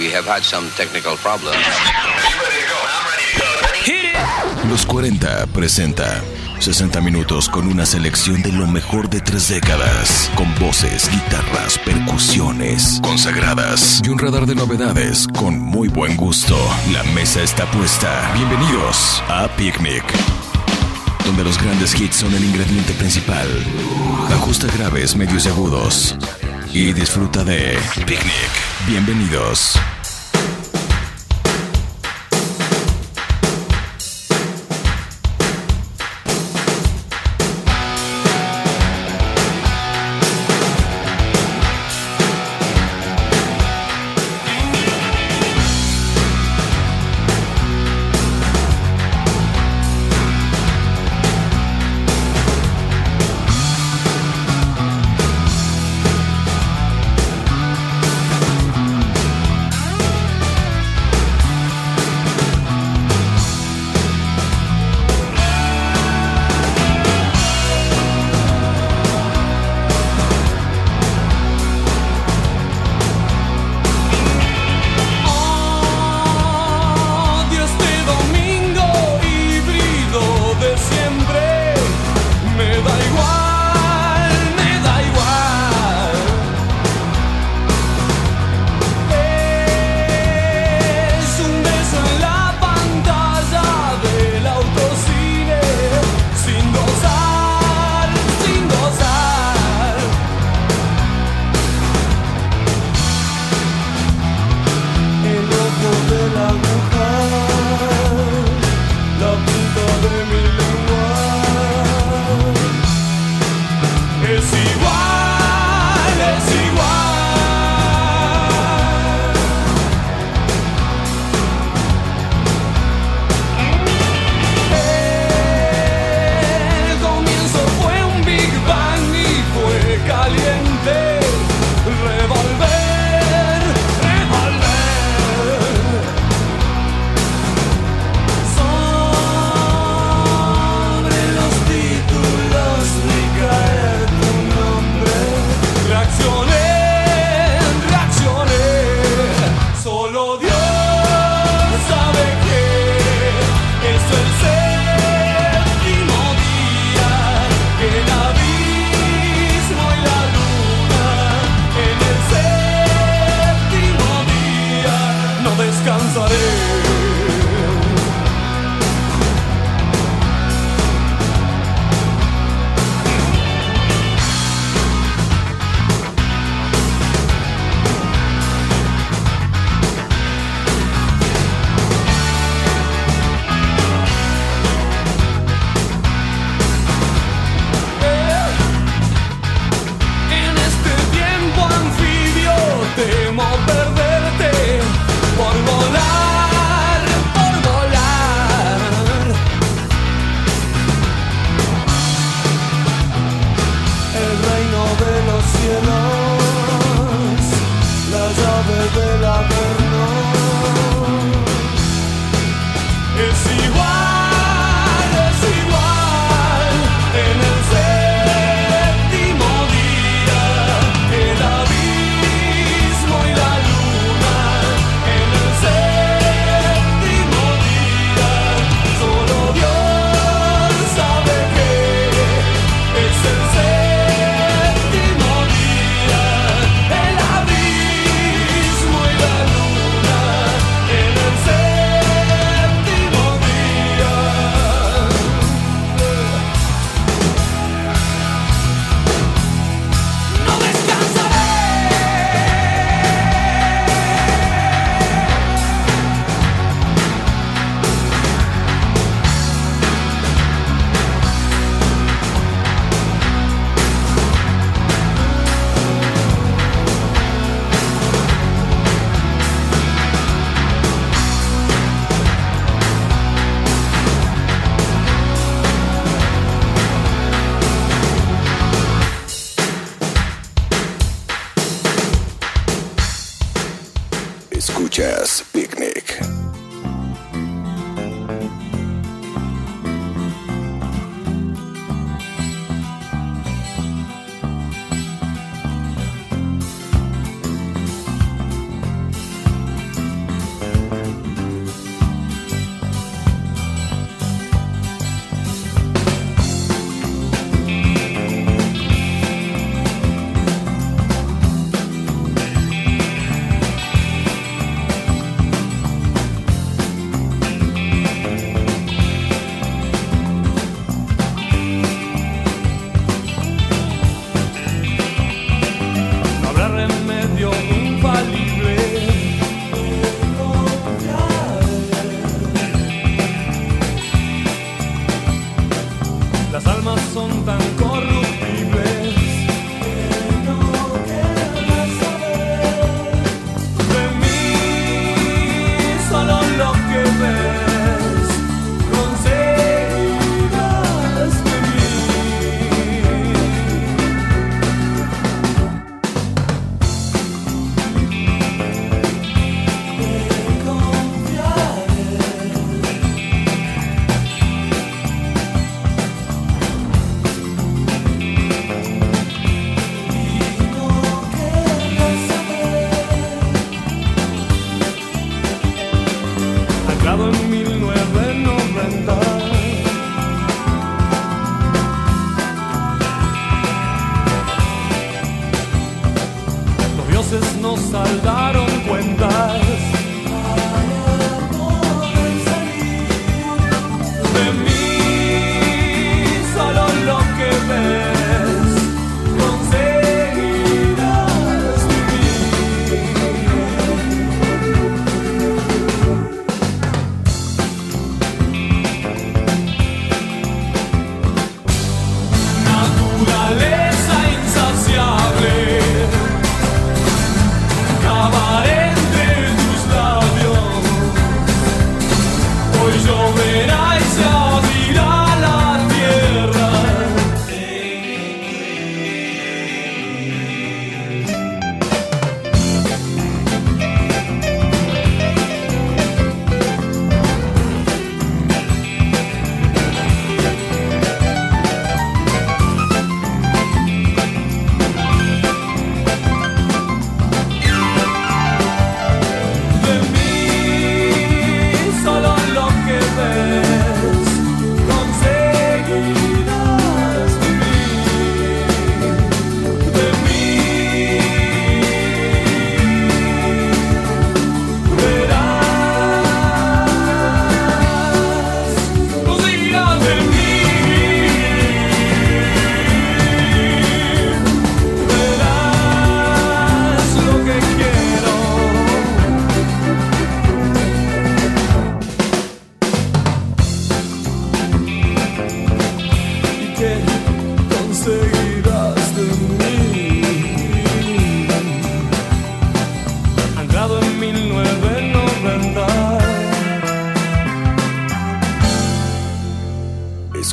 We have had some technical problems. Los 40 presenta 60 minutos con una selección de lo mejor de tres décadas, con voces, guitarras, percusiones consagradas y un radar de novedades con muy buen gusto. La mesa está puesta. Bienvenidos a Picnic, donde los grandes hits son el ingrediente principal. Ajusta graves, medios y agudos y disfruta de Picnic. Bienvenidos.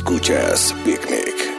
Escuchas Picnic.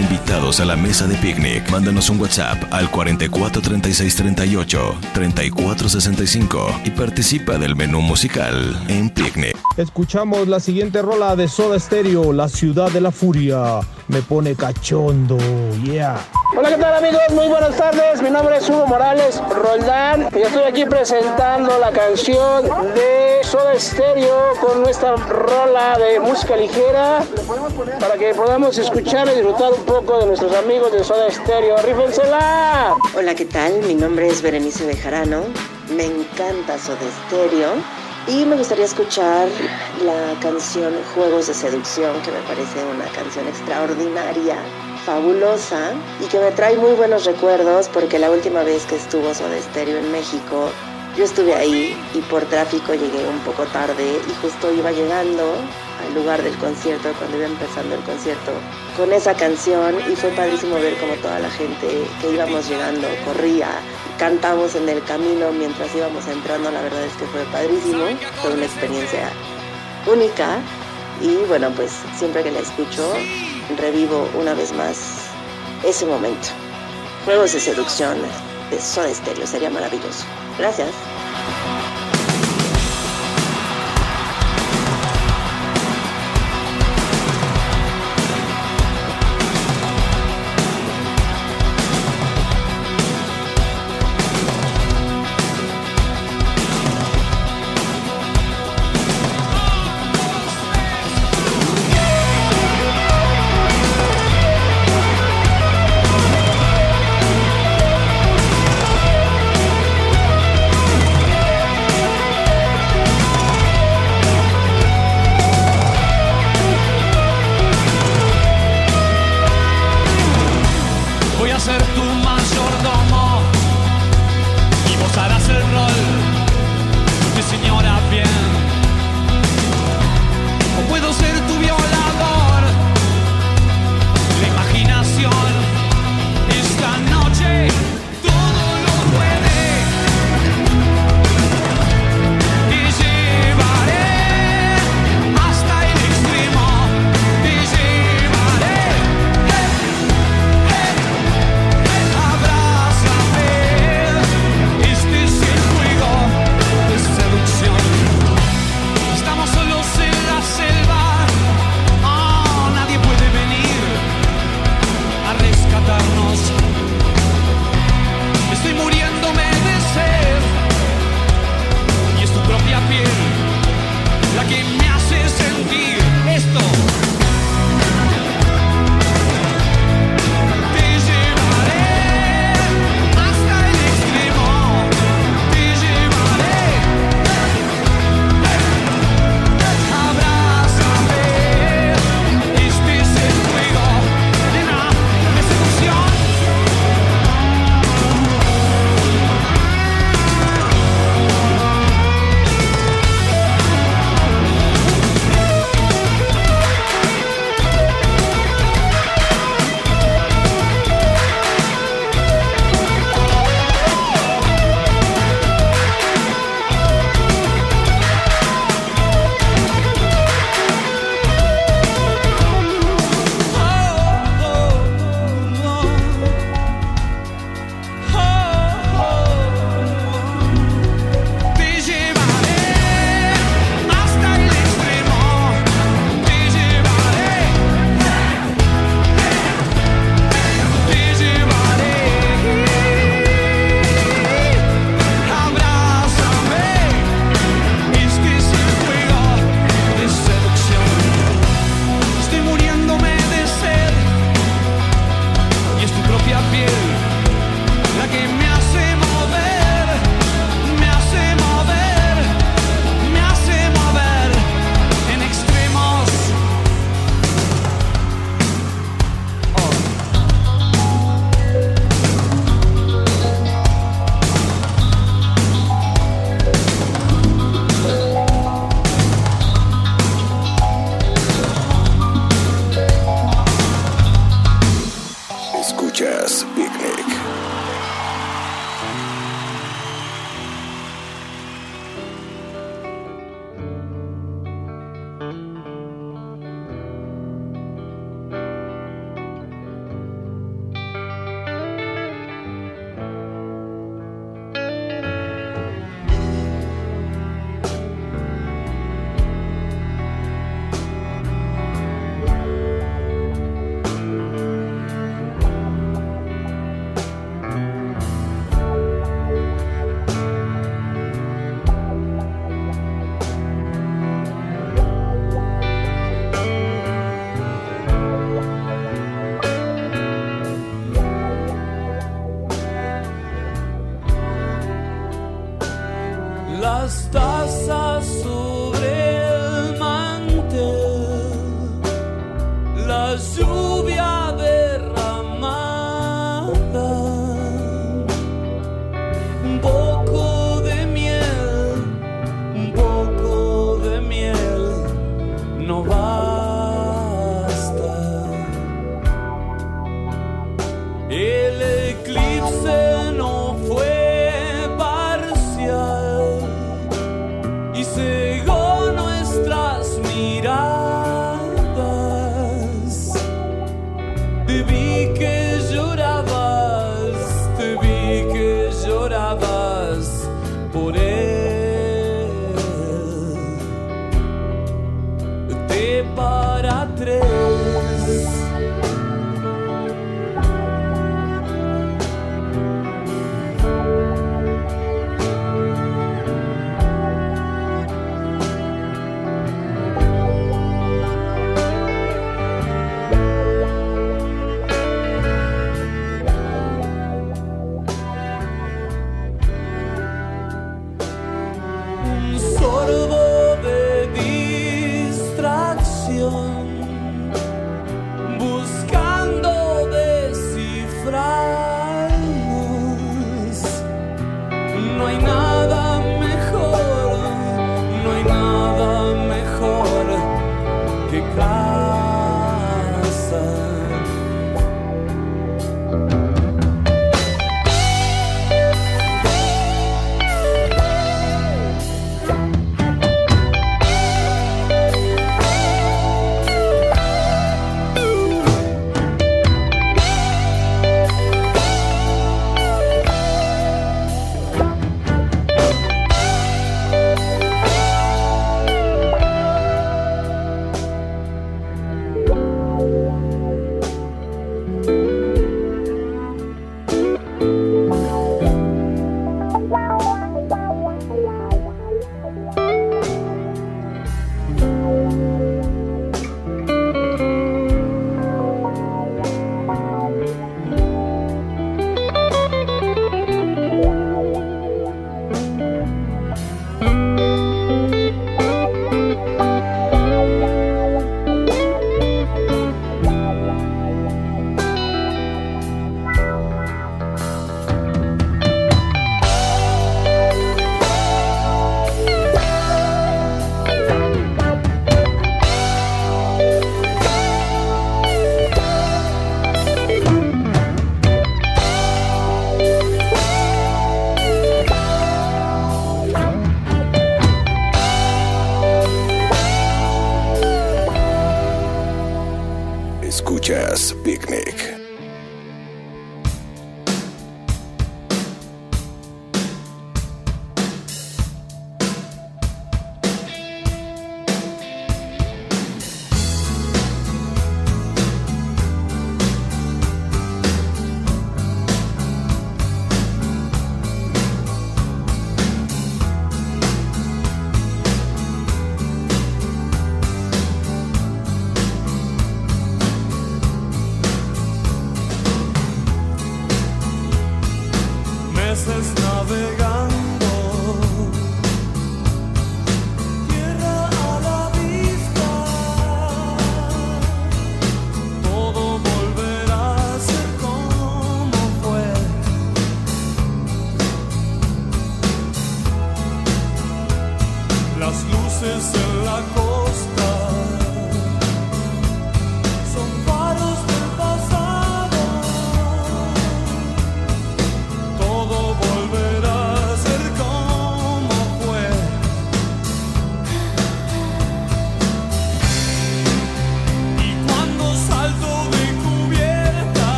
Invitados a la mesa de picnic. Mándanos un WhatsApp al 44 36 38 34 65 y participa del menú musical en picnic. Escuchamos la siguiente rola de Soda Stereo, La Ciudad de la Furia. Me pone cachondo, yeah. Hola, ¿qué tal amigos? Muy buenas tardes. Mi nombre es Hugo Morales Roldán y estoy aquí presentando la canción de Soda Stereo con nuestra rola de música ligera para que podamos escuchar y disfrutar un poco de nuestros amigos de Soda Stereo. ¡Rífensela! Hola, ¿qué tal? Mi nombre es Berenice Bejarano. Me encanta Soda Stereo. Y me gustaría escuchar la canción Juegos de Seducción, que me parece una canción extraordinaria fabulosa y que me trae muy buenos recuerdos porque la última vez que estuvo Soda Stereo en México, yo estuve ahí y por tráfico llegué un poco tarde y justo iba llegando al lugar del concierto, cuando iba empezando el concierto, con esa canción y fue padrísimo ver como toda la gente que íbamos llegando corría, cantamos en el camino mientras íbamos entrando, la verdad es que fue padrísimo, fue una experiencia única y bueno, pues siempre que la escucho revivo una vez más ese momento. Juegos de seducción de Soda Stereo sería maravilloso. Gracias.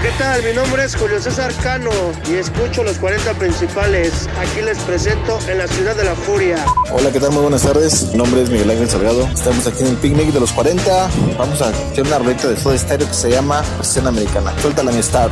¿qué tal? Mi nombre es Julio César Cano y escucho los 40 principales. Aquí les presento en la ciudad de la furia. Hola, ¿qué tal? Muy buenas tardes. Mi nombre es Miguel Ángel Salgado. Estamos aquí en el picnic de los 40. Vamos a hacer una ruleta de todo estéreo que se llama Escena Americana. Suéltala mi star.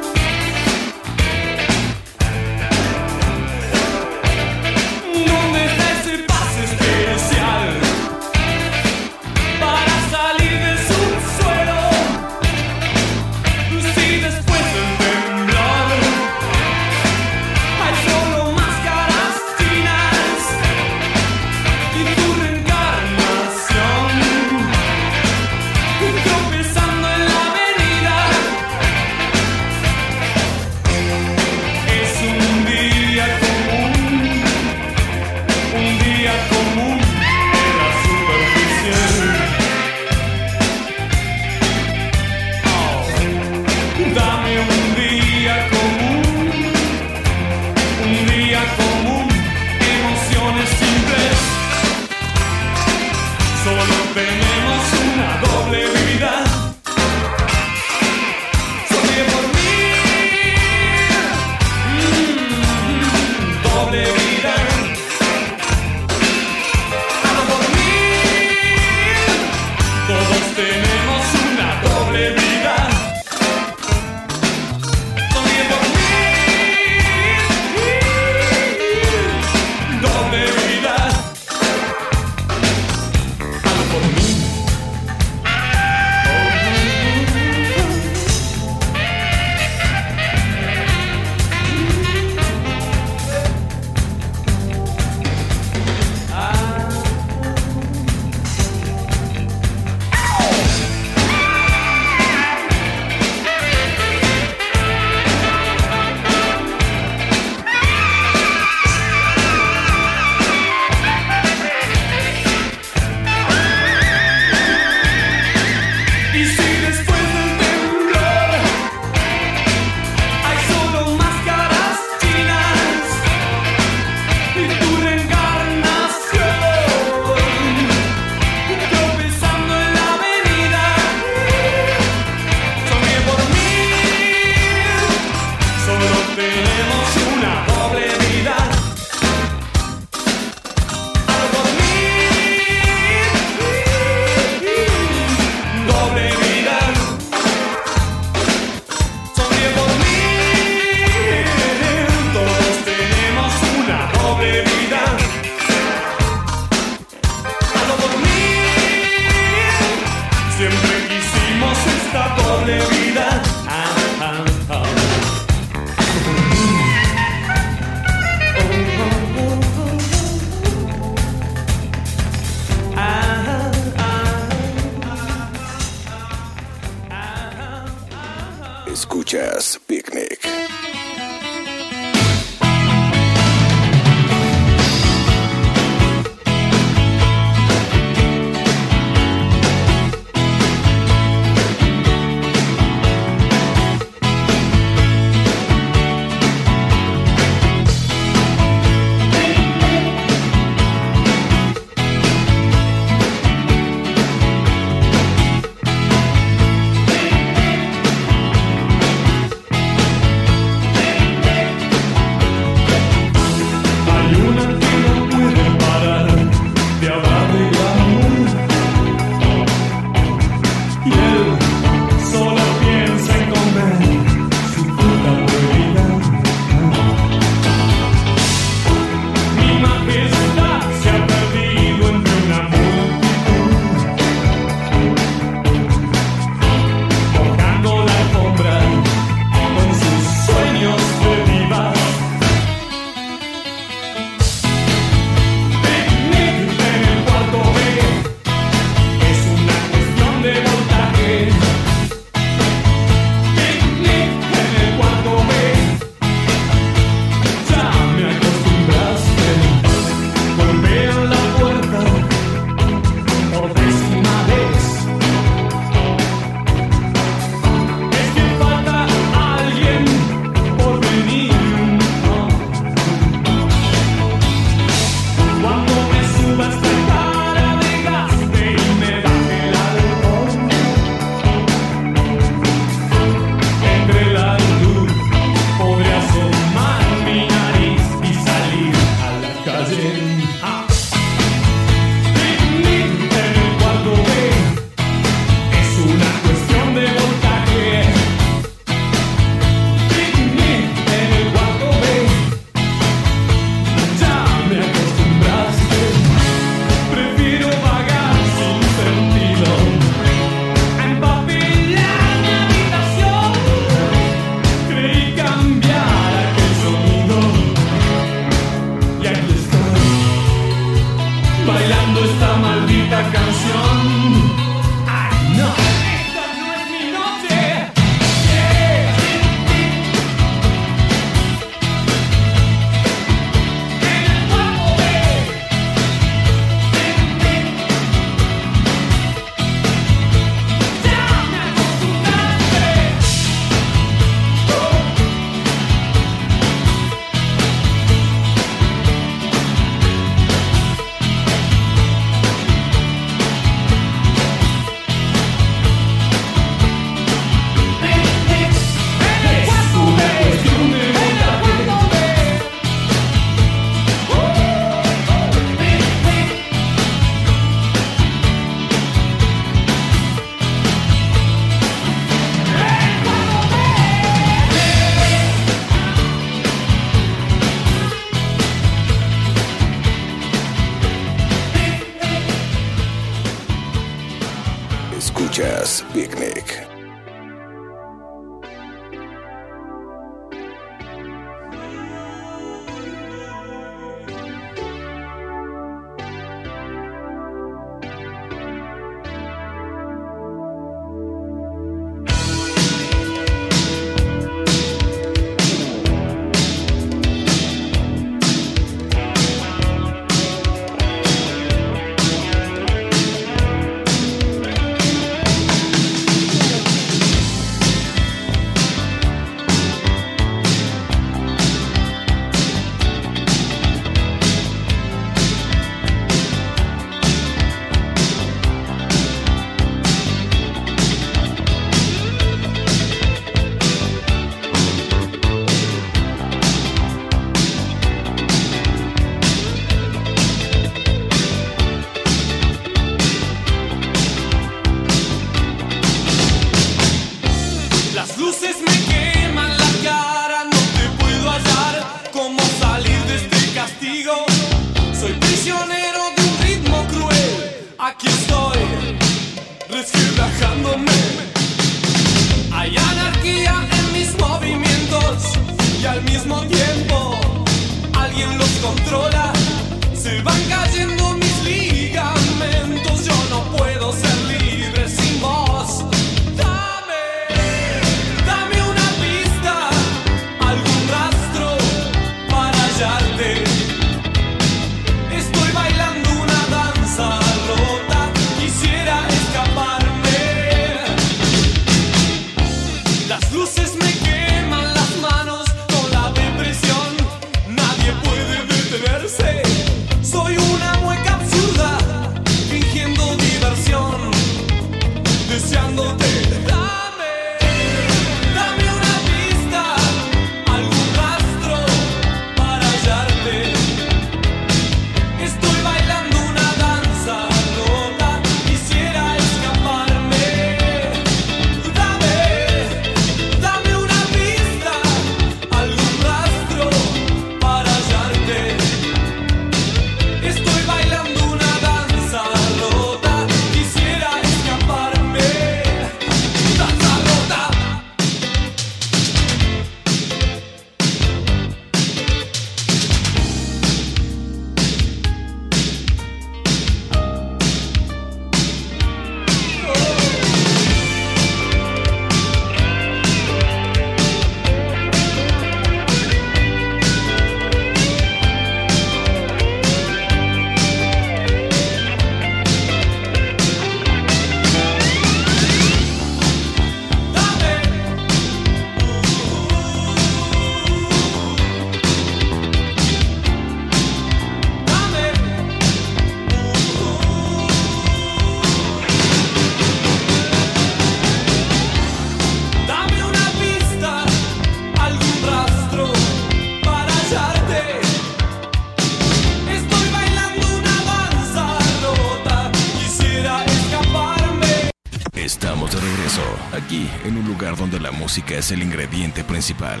La música es el ingrediente principal.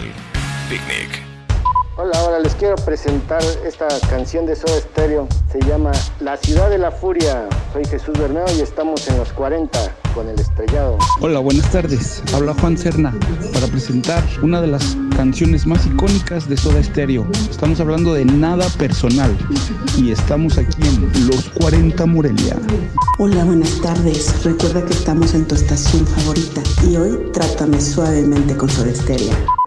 Picnic. Hola, ahora les quiero presentar esta canción de Soda Stereo. Se llama La Ciudad de la Furia. Soy Jesús Bermeo y estamos en los 40 con el estrellado. Hola, buenas tardes. Habla Juan Cerna para presentar una de las canciones más icónicas de Soda Stereo. Estamos hablando de Nada Personal y estamos aquí en Los 40 Morelia. Hola, buenas tardes. Recuerda que estamos en tu estación favorita y hoy trátame suavemente con Soda Stereo.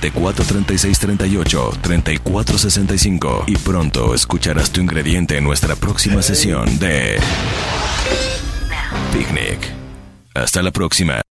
94 38 34 65 y pronto escucharás tu ingrediente en nuestra próxima sesión de Picnic. Hasta la próxima.